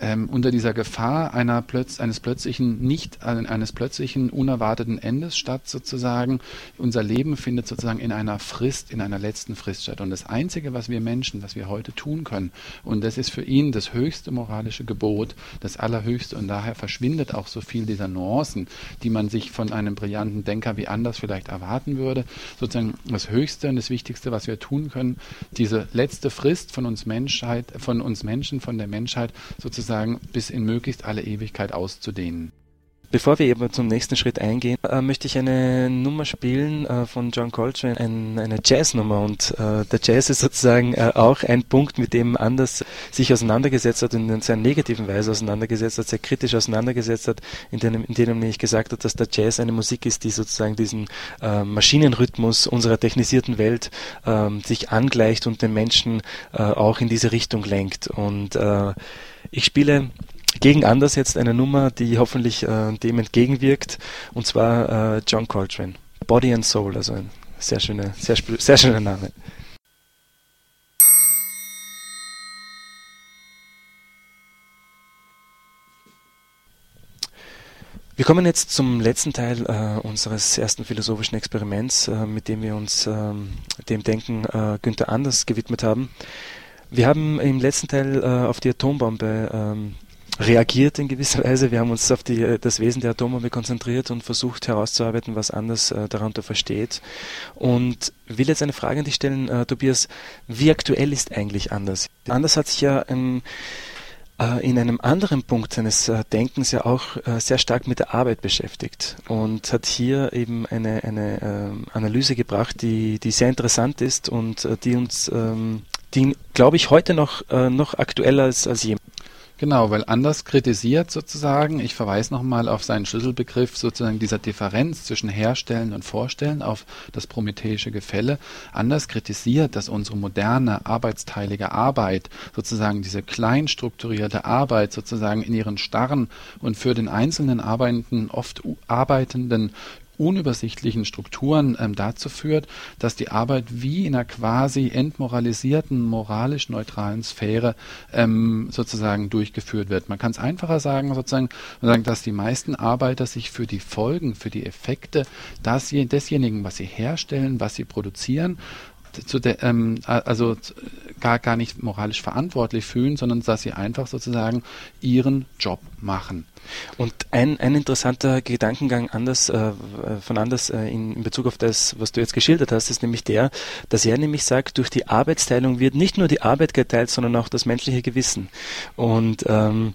ähm, unter dieser Gefahr einer plötz eines plötzlichen nicht eines plötzlichen unerwarteten Endes statt sozusagen unser Leben findet sozusagen in einer Frist in einer letzten Frist statt. Und das einzige was wir Menschen was wir heute tun können und das ist für ihn das höchste moralische Gebot das allerhöchste und daher verschwindet auch so viel dieser Nuancen die man sich von einem brillanten Denker wie anders vielleicht erwarten würde sozusagen das höchste und das wichtigste was wir tun können diese letzte Frist von uns Menschheit von uns Menschen von der Menschheit sozusagen sozusagen bis in möglichst alle Ewigkeit auszudehnen. Bevor wir eben zum nächsten Schritt eingehen, äh, möchte ich eine Nummer spielen äh, von John Coltrane, ein, eine Jazznummer. Und äh, der Jazz ist sozusagen äh, auch ein Punkt, mit dem Anders sich auseinandergesetzt hat und in sehr negativen Weise auseinandergesetzt hat, sehr kritisch auseinandergesetzt hat, in dem, in dem nämlich gesagt hat, dass der Jazz eine Musik ist, die sozusagen diesen äh, Maschinenrhythmus unserer technisierten Welt ähm, sich angleicht und den Menschen äh, auch in diese Richtung lenkt. Und ich spiele gegen Anders jetzt eine Nummer, die hoffentlich äh, dem entgegenwirkt, und zwar äh, John Coltrane. Body and Soul, also ein sehr schöner, sehr, sehr schöner Name. Wir kommen jetzt zum letzten Teil äh, unseres ersten philosophischen Experiments, äh, mit dem wir uns ähm, dem Denken äh, Günther Anders gewidmet haben. Wir haben im letzten Teil äh, auf die Atombombe ähm, reagiert in gewisser Weise. Wir haben uns auf die, äh, das Wesen der Atombombe konzentriert und versucht herauszuarbeiten, was anders äh, darunter versteht. Und will jetzt eine Frage an dich stellen, äh, Tobias. Wie aktuell ist eigentlich Anders? Anders hat sich ja ähm, äh, in einem anderen Punkt seines äh, Denkens ja auch äh, sehr stark mit der Arbeit beschäftigt und hat hier eben eine, eine ähm, Analyse gebracht, die, die sehr interessant ist und die uns ähm, die, glaube ich, heute noch, äh, noch aktueller ist als jemals. Genau, weil Anders kritisiert sozusagen, ich verweise nochmal auf seinen Schlüsselbegriff sozusagen dieser Differenz zwischen Herstellen und Vorstellen, auf das prometheische Gefälle. Anders kritisiert, dass unsere moderne arbeitsteilige Arbeit, sozusagen diese klein strukturierte Arbeit sozusagen in ihren starren und für den einzelnen Arbeitenden oft Arbeitenden unübersichtlichen Strukturen ähm, dazu führt, dass die Arbeit wie in einer quasi entmoralisierten, moralisch neutralen Sphäre ähm, sozusagen durchgeführt wird. Man kann es einfacher sagen, sozusagen, dass die meisten Arbeiter sich für die Folgen, für die Effekte das, desjenigen, was sie herstellen, was sie produzieren, zu der, ähm, also gar, gar nicht moralisch verantwortlich fühlen, sondern dass sie einfach sozusagen ihren Job machen. Und ein, ein interessanter Gedankengang anders, äh, von anders äh, in, in Bezug auf das, was du jetzt geschildert hast, ist nämlich der, dass er nämlich sagt, durch die Arbeitsteilung wird nicht nur die Arbeit geteilt, sondern auch das menschliche Gewissen. Und ähm,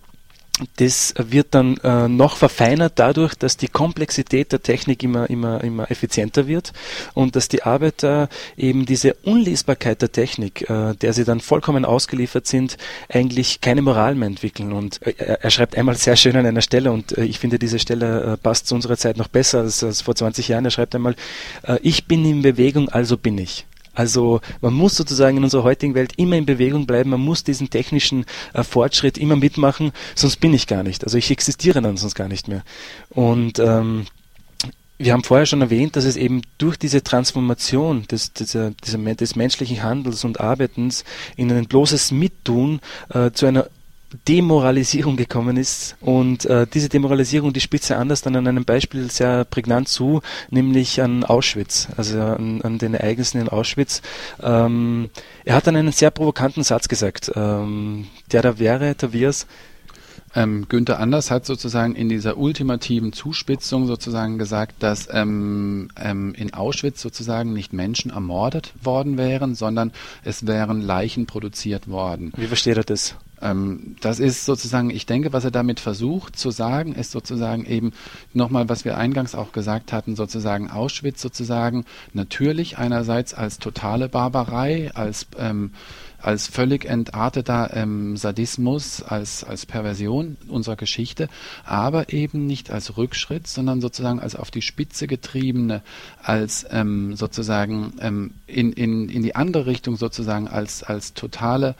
das wird dann äh, noch verfeinert dadurch, dass die Komplexität der Technik immer, immer, immer effizienter wird und dass die Arbeiter eben diese Unlesbarkeit der Technik, äh, der sie dann vollkommen ausgeliefert sind, eigentlich keine Moral mehr entwickeln. Und äh, er schreibt einmal sehr schön an einer Stelle und äh, ich finde, diese Stelle äh, passt zu unserer Zeit noch besser als, als vor 20 Jahren. Er schreibt einmal, äh, ich bin in Bewegung, also bin ich. Also man muss sozusagen in unserer heutigen Welt immer in Bewegung bleiben, man muss diesen technischen äh, Fortschritt immer mitmachen, sonst bin ich gar nicht. Also ich existiere dann sonst gar nicht mehr. Und ähm, wir haben vorher schon erwähnt, dass es eben durch diese Transformation des, dieser, dieser, des menschlichen Handels und Arbeitens in ein bloßes Mittun äh, zu einer Demoralisierung gekommen ist. Und äh, diese Demoralisierung, die spitze anders dann an einem Beispiel sehr prägnant zu, nämlich an Auschwitz, also an, an den Ereignissen in Auschwitz. Ähm, er hat dann einen sehr provokanten Satz gesagt, ähm, der da wäre, Tobias, ähm, Günther Anders hat sozusagen in dieser ultimativen Zuspitzung sozusagen gesagt, dass ähm, ähm, in Auschwitz sozusagen nicht Menschen ermordet worden wären, sondern es wären Leichen produziert worden. Wie versteht er das? Ähm, das ist sozusagen, ich denke, was er damit versucht zu sagen, ist sozusagen eben nochmal, was wir eingangs auch gesagt hatten, sozusagen Auschwitz sozusagen natürlich einerseits als totale Barbarei, als ähm, als völlig entarteter ähm, Sadismus, als, als Perversion unserer Geschichte, aber eben nicht als Rückschritt, sondern sozusagen als auf die Spitze getriebene, als ähm, sozusagen ähm, in, in, in die andere Richtung sozusagen als, als totale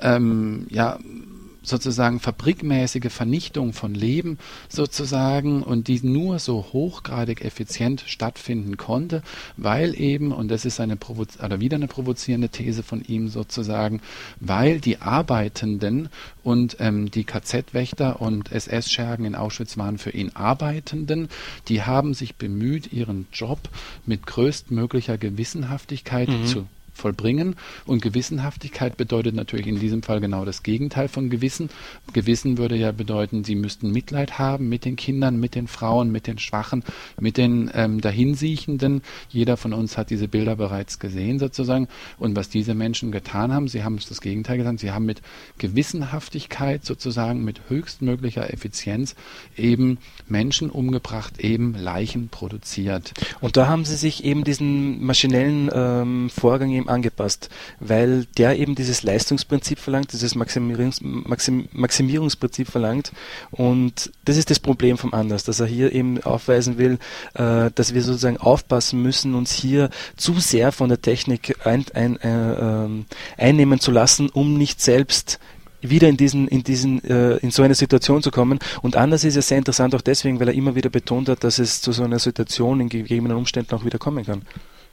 ähm, ja, sozusagen fabrikmäßige Vernichtung von Leben sozusagen und die nur so hochgradig effizient stattfinden konnte, weil eben, und das ist eine Provo oder wieder eine provozierende These von ihm sozusagen, weil die Arbeitenden und ähm, die KZ-Wächter und SS-Schergen in Auschwitz waren für ihn Arbeitenden, die haben sich bemüht, ihren Job mit größtmöglicher Gewissenhaftigkeit mhm. zu vollbringen. Und Gewissenhaftigkeit bedeutet natürlich in diesem Fall genau das Gegenteil von Gewissen. Gewissen würde ja bedeuten, sie müssten Mitleid haben mit den Kindern, mit den Frauen, mit den Schwachen, mit den ähm, Dahinsiechenden. Jeder von uns hat diese Bilder bereits gesehen sozusagen. Und was diese Menschen getan haben, sie haben das Gegenteil getan, sie haben mit Gewissenhaftigkeit sozusagen, mit höchstmöglicher Effizienz eben Menschen umgebracht, eben Leichen produziert. Und da haben sie sich eben diesen maschinellen ähm, Vorgang eben angepasst, weil der eben dieses Leistungsprinzip verlangt, dieses Maximierungs Maxim Maximierungsprinzip verlangt. Und das ist das Problem vom Anders, dass er hier eben aufweisen will, äh, dass wir sozusagen aufpassen müssen, uns hier zu sehr von der Technik ein, ein, äh, äh, einnehmen zu lassen, um nicht selbst wieder in diesen, in diesen, äh, in so eine Situation zu kommen. Und anders ist es sehr interessant auch deswegen, weil er immer wieder betont hat, dass es zu so einer Situation in gegebenen Umständen auch wieder kommen kann.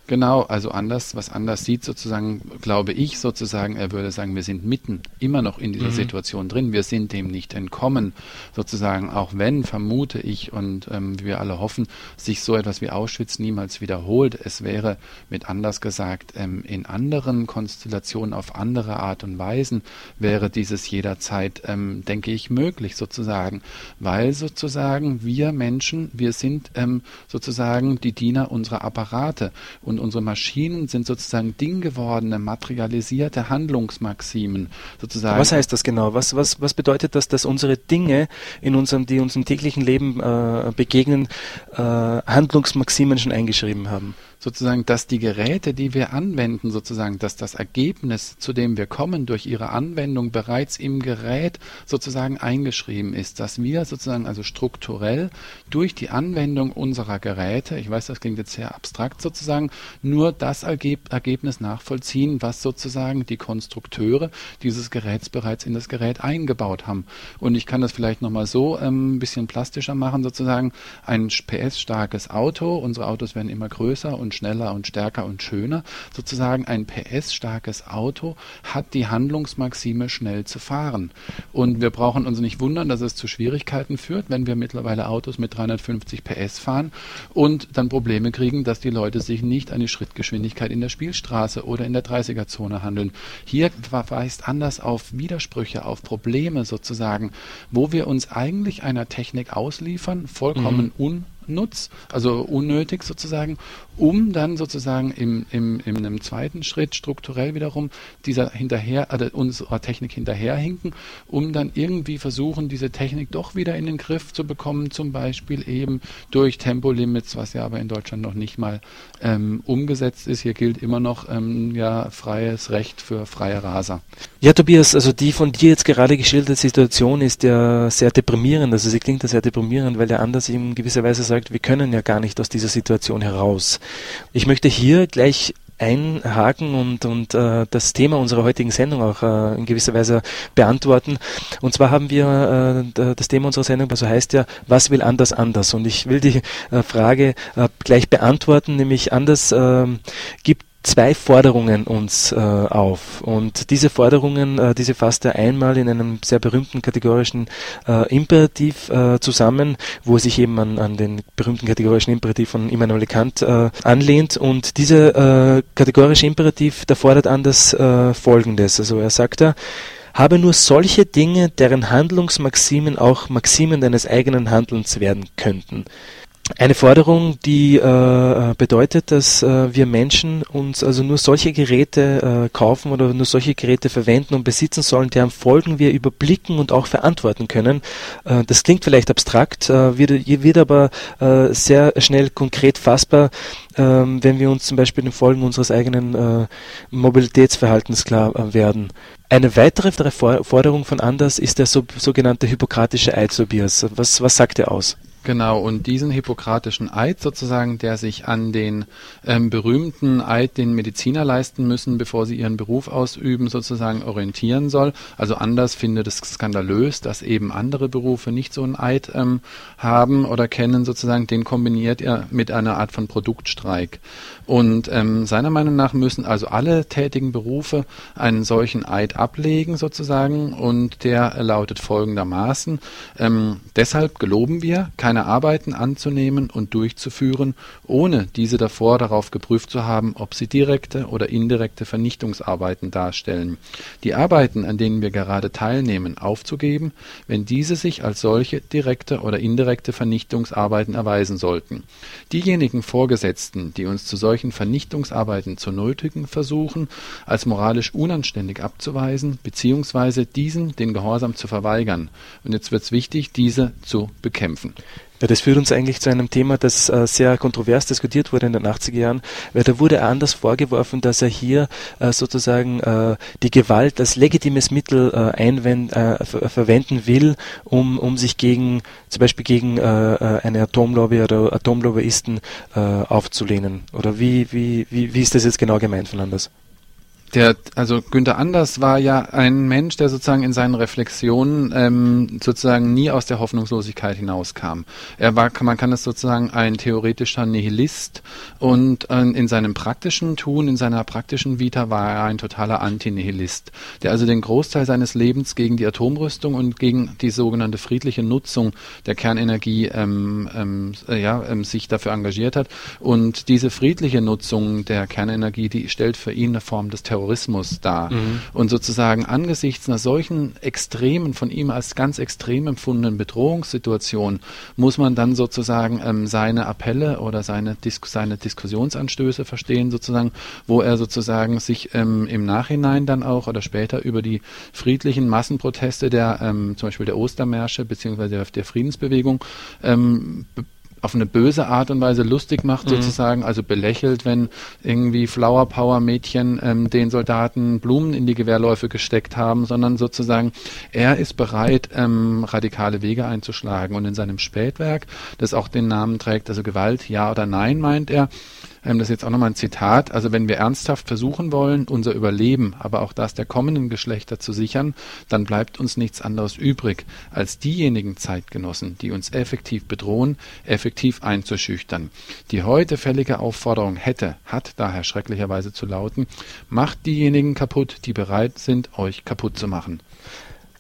Genau, also anders, was anders sieht sozusagen, glaube ich sozusagen, er würde sagen, wir sind mitten immer noch in dieser mhm. Situation drin, wir sind dem nicht entkommen, sozusagen, auch wenn, vermute ich und ähm, wir alle hoffen, sich so etwas wie Auschwitz niemals wiederholt. Es wäre, mit anders gesagt, ähm, in anderen Konstellationen auf andere Art und Weisen wäre dieses jederzeit, ähm, denke ich, möglich sozusagen, weil sozusagen wir Menschen, wir sind ähm, sozusagen die Diener unserer Apparate und und unsere Maschinen sind sozusagen dinggewordene, materialisierte Handlungsmaximen sozusagen. Was heißt das genau? Was, was, was bedeutet das, dass unsere Dinge in unserem, die uns im täglichen Leben äh, begegnen, äh, Handlungsmaximen schon eingeschrieben haben? Sozusagen, dass die Geräte, die wir anwenden, sozusagen, dass das Ergebnis, zu dem wir kommen, durch ihre Anwendung bereits im Gerät sozusagen eingeschrieben ist, dass wir sozusagen also strukturell durch die Anwendung unserer Geräte, ich weiß, das klingt jetzt sehr abstrakt sozusagen, nur das Ergebnis nachvollziehen, was sozusagen die Konstrukteure dieses Geräts bereits in das Gerät eingebaut haben. Und ich kann das vielleicht nochmal so ähm, ein bisschen plastischer machen, sozusagen ein PS-starkes Auto, unsere Autos werden immer größer und schneller und stärker und schöner. Sozusagen ein PS-starkes Auto hat die Handlungsmaxime, schnell zu fahren. Und wir brauchen uns nicht wundern, dass es zu Schwierigkeiten führt, wenn wir mittlerweile Autos mit 350 PS fahren und dann Probleme kriegen, dass die Leute sich nicht an die Schrittgeschwindigkeit in der Spielstraße oder in der 30er-Zone handeln. Hier verweist anders auf Widersprüche, auf Probleme sozusagen, wo wir uns eigentlich einer Technik ausliefern, vollkommen mhm. Unnutz, also unnötig sozusagen, um dann sozusagen im, im, in einem zweiten Schritt strukturell wiederum dieser hinterher, also unserer Technik hinterherhinken, um dann irgendwie versuchen, diese Technik doch wieder in den Griff zu bekommen, zum Beispiel eben durch Tempolimits, was ja aber in Deutschland noch nicht mal ähm, umgesetzt ist. Hier gilt immer noch ähm, ja freies Recht für freie Raser. Ja, Tobias, also die von dir jetzt gerade geschilderte Situation ist ja sehr deprimierend. Also sie klingt ja sehr deprimierend, weil der Anders in gewisser Weise sagt, wir können ja gar nicht aus dieser Situation heraus. Ich möchte hier gleich einhaken und, und äh, das Thema unserer heutigen Sendung auch äh, in gewisser Weise beantworten. Und zwar haben wir äh, das Thema unserer Sendung, also heißt ja, was will anders anders? Und ich will die äh, Frage äh, gleich beantworten, nämlich anders äh, gibt zwei Forderungen uns äh, auf. Und diese Forderungen, äh, diese fasst er einmal in einem sehr berühmten kategorischen äh, Imperativ äh, zusammen, wo er sich eben an, an den berühmten kategorischen Imperativ von Immanuel Kant äh, anlehnt. Und dieser äh, kategorische Imperativ, der fordert anders äh, Folgendes. Also er sagt da, habe nur solche Dinge, deren Handlungsmaximen auch Maximen deines eigenen Handelns werden könnten. Eine Forderung, die äh, bedeutet, dass äh, wir Menschen uns also nur solche Geräte äh, kaufen oder nur solche Geräte verwenden und besitzen sollen, deren Folgen wir überblicken und auch verantworten können. Äh, das klingt vielleicht abstrakt, äh, wird, wird aber äh, sehr schnell konkret fassbar, ähm, wenn wir uns zum Beispiel den Folgen unseres eigenen Mobilitätsverhaltens klar werden. Eine weitere Forderung von Anders ist der so, sogenannte hippokratische Eid. Was, was sagt er aus? Genau, und diesen hippokratischen Eid sozusagen, der sich an den ähm, berühmten Eid, den Mediziner leisten müssen, bevor sie ihren Beruf ausüben, sozusagen orientieren soll. Also anders findet es skandalös, dass eben andere Berufe nicht so einen Eid ähm, haben oder kennen, sozusagen, den kombiniert er mit einer Art von Produktstreik. Und ähm, seiner Meinung nach müssen also alle tätigen Berufe einen solchen Eid ablegen, sozusagen, und der lautet folgendermaßen, ähm, deshalb geloben wir, keine keine Arbeiten anzunehmen und durchzuführen, ohne diese davor darauf geprüft zu haben, ob sie direkte oder indirekte Vernichtungsarbeiten darstellen. Die Arbeiten, an denen wir gerade teilnehmen, aufzugeben, wenn diese sich als solche direkte oder indirekte Vernichtungsarbeiten erweisen sollten. Diejenigen Vorgesetzten, die uns zu solchen Vernichtungsarbeiten zu nötigen versuchen, als moralisch unanständig abzuweisen, beziehungsweise diesen den Gehorsam zu verweigern. Und jetzt wird es wichtig, diese zu bekämpfen. Ja, das führt uns eigentlich zu einem Thema, das äh, sehr kontrovers diskutiert wurde in den 80er Jahren, weil da wurde anders vorgeworfen, dass er hier äh, sozusagen äh, die Gewalt als legitimes Mittel äh, einwend, äh, ver verwenden will, um, um sich gegen zum Beispiel gegen äh, eine Atomlobby oder Atomlobbyisten aufzulehnen. Oder wie, wie, wie, wie ist das jetzt genau gemeint von Anders? Der, also Günther Anders war ja ein Mensch, der sozusagen in seinen Reflexionen ähm, sozusagen nie aus der Hoffnungslosigkeit hinauskam. Er war, man kann es sozusagen ein theoretischer Nihilist und äh, in seinem praktischen Tun, in seiner praktischen Vita war er ein totaler Antinihilist, der also den Großteil seines Lebens gegen die Atomrüstung und gegen die sogenannte friedliche Nutzung der Kernenergie ähm, ähm, äh, ja, ähm, sich dafür engagiert hat. Und diese friedliche Nutzung der Kernenergie, die stellt für ihn eine Form des Terrorismus Terrorismus dar. Mhm. Und sozusagen angesichts einer solchen extremen, von ihm als ganz extrem empfundenen Bedrohungssituation, muss man dann sozusagen ähm, seine Appelle oder seine, Dis seine Diskussionsanstöße verstehen, sozusagen, wo er sozusagen sich ähm, im Nachhinein dann auch oder später über die friedlichen Massenproteste der ähm, zum Beispiel der Ostermärsche beziehungsweise der, Friedensbewegung ähm, auf eine böse Art und Weise lustig macht, mhm. sozusagen, also belächelt, wenn irgendwie Flower Power Mädchen ähm, den Soldaten Blumen in die Gewehrläufe gesteckt haben, sondern sozusagen, er ist bereit, ähm, radikale Wege einzuschlagen. Und in seinem Spätwerk, das auch den Namen trägt, also Gewalt, ja oder nein, meint er, ähm, das ist jetzt auch nochmal ein Zitat, also wenn wir ernsthaft versuchen wollen, unser Überleben, aber auch das der kommenden Geschlechter zu sichern, dann bleibt uns nichts anderes übrig, als diejenigen Zeitgenossen, die uns effektiv bedrohen, effektiv einzuschüchtern. Die heute fällige Aufforderung hätte, hat daher schrecklicherweise zu lauten, macht diejenigen kaputt, die bereit sind, euch kaputt zu machen.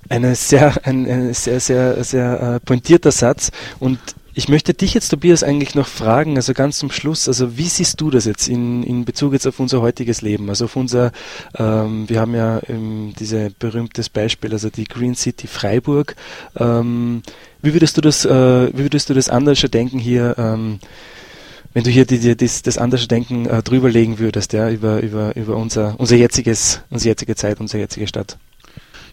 Eine sehr, ein, ein sehr, sehr, sehr äh, pointierter Satz und ich möchte dich jetzt, Tobias, eigentlich noch fragen, also ganz zum Schluss, also wie siehst du das jetzt in, in Bezug jetzt auf unser heutiges Leben, also auf unser, ähm, wir haben ja ähm, dieses berühmtes Beispiel, also die Green City Freiburg. Ähm, wie würdest du das, äh, wie würdest du das andersche Denken hier, ähm, wenn du hier die, die, das, das andere Denken äh, drüberlegen würdest, ja, über, über, über unser, unser jetziges, unsere jetzige Zeit, unsere jetzige Stadt?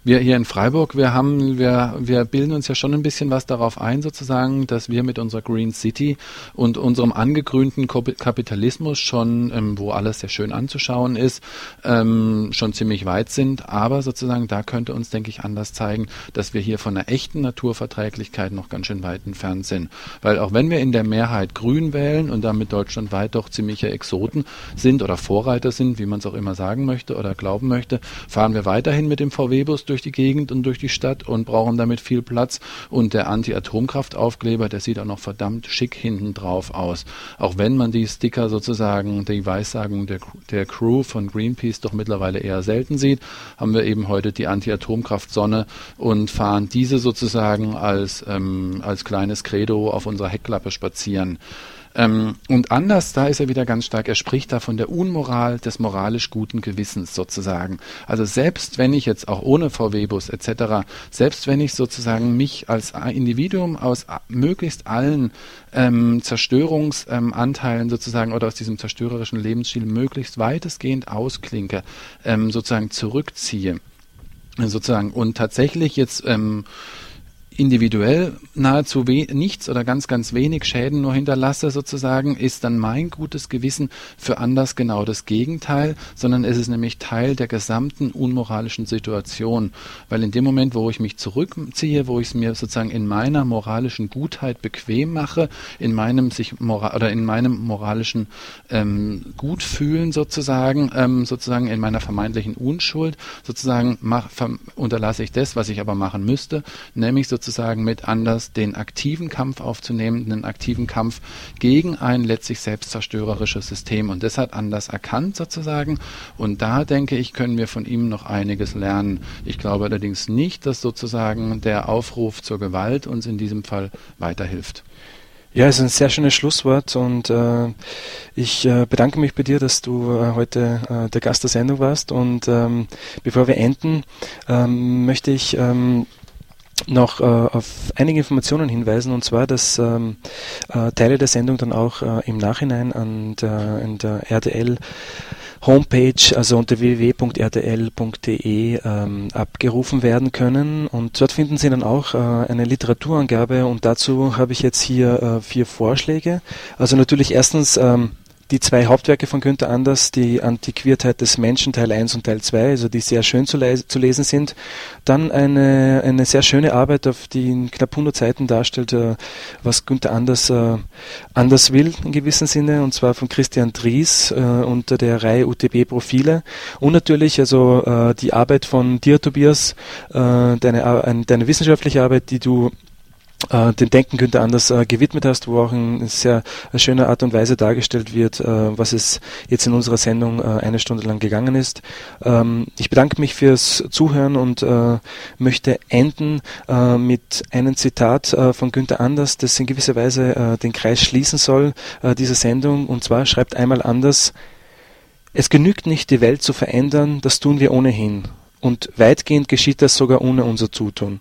Wir hier in Freiburg, wir haben, wir, wir bilden uns ja schon ein bisschen was darauf ein, sozusagen, dass wir mit unserer Green City und unserem angegrünten Kapitalismus schon, ähm, wo alles sehr schön anzuschauen ist, ähm, schon ziemlich weit sind. Aber sozusagen, da könnte uns, denke ich, anders zeigen, dass wir hier von einer echten Naturverträglichkeit noch ganz schön weit entfernt sind. Weil auch wenn wir in der Mehrheit grün wählen und damit deutschlandweit doch ziemliche Exoten sind oder Vorreiter sind, wie man es auch immer sagen möchte oder glauben möchte, fahren wir weiterhin mit dem VW-Bus durch die Gegend und durch die Stadt und brauchen damit viel Platz. Und der Anti-Atomkraftaufkleber, der sieht auch noch verdammt schick hinten drauf aus. Auch wenn man die Sticker sozusagen, die Weissagen der, der Crew von Greenpeace doch mittlerweile eher selten sieht, haben wir eben heute die Anti-Atomkraft-Sonne und fahren diese sozusagen als, ähm, als kleines Credo auf unserer Heckklappe spazieren. Ähm, und anders, da ist er wieder ganz stark, er spricht da von der Unmoral des moralisch guten Gewissens sozusagen. Also selbst wenn ich jetzt auch ohne VW-Bus etc., selbst wenn ich sozusagen mich als Individuum aus möglichst allen ähm, Zerstörungsanteilen ähm, sozusagen oder aus diesem zerstörerischen Lebensstil möglichst weitestgehend ausklinke, ähm, sozusagen zurückziehe, sozusagen und tatsächlich jetzt ähm, individuell nahezu nichts oder ganz, ganz wenig Schäden nur hinterlasse sozusagen, ist dann mein gutes Gewissen für anders genau das Gegenteil, sondern es ist nämlich Teil der gesamten unmoralischen Situation. Weil in dem Moment, wo ich mich zurückziehe, wo ich es mir sozusagen in meiner moralischen Gutheit bequem mache, in meinem sich moral oder in meinem moralischen ähm, Gutfühlen sozusagen, ähm, sozusagen in meiner vermeintlichen Unschuld, sozusagen mach, unterlasse ich das, was ich aber machen müsste, nämlich sozusagen sozusagen mit anders den aktiven Kampf aufzunehmen, den aktiven Kampf gegen ein letztlich selbstzerstörerisches System. Und das hat anders erkannt sozusagen. Und da denke ich, können wir von ihm noch einiges lernen. Ich glaube allerdings nicht, dass sozusagen der Aufruf zur Gewalt uns in diesem Fall weiterhilft. Ja, es ist ein sehr schönes Schlusswort und äh, ich äh, bedanke mich bei dir, dass du äh, heute äh, der Gast der Sendung warst. Und ähm, bevor wir enden, ähm, möchte ich ähm, noch äh, auf einige Informationen hinweisen und zwar, dass ähm, äh, Teile der Sendung dann auch äh, im Nachhinein an der, an der RTL Homepage, also unter www.rtl.de ähm, abgerufen werden können und dort finden Sie dann auch äh, eine Literaturangabe und dazu habe ich jetzt hier äh, vier Vorschläge. Also natürlich erstens ähm, die zwei Hauptwerke von Günther Anders, die Antiquiertheit des Menschen Teil 1 und Teil 2, also die sehr schön zu, le zu lesen sind. Dann eine, eine sehr schöne Arbeit, auf die in knapp 100 Seiten darstellt, äh, was Günther Anders äh, anders will in gewissem Sinne, und zwar von Christian Dries äh, unter der Reihe UTB Profile. Und natürlich also äh, die Arbeit von dir, Tobias, äh, deine, deine wissenschaftliche Arbeit, die du äh, dem Denken Günther Anders äh, gewidmet hast, wo auch in sehr schöner Art und Weise dargestellt wird, äh, was es jetzt in unserer Sendung äh, eine Stunde lang gegangen ist. Ähm, ich bedanke mich fürs Zuhören und äh, möchte enden äh, mit einem Zitat von Günther Anders, das in gewisser Weise den Kreis schließen soll dieser Sendung. Und zwar schreibt einmal Anders, es genügt nicht, die Welt zu verändern, das tun wir ohnehin. Und weitgehend geschieht das sogar ohne unser Zutun.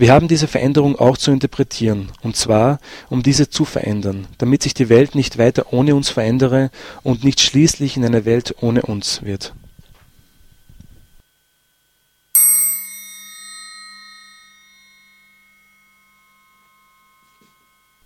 Wir haben diese Veränderung auch zu interpretieren, und zwar, um diese zu verändern, damit sich die Welt nicht weiter ohne uns verändere und nicht schließlich in eine Welt ohne uns wird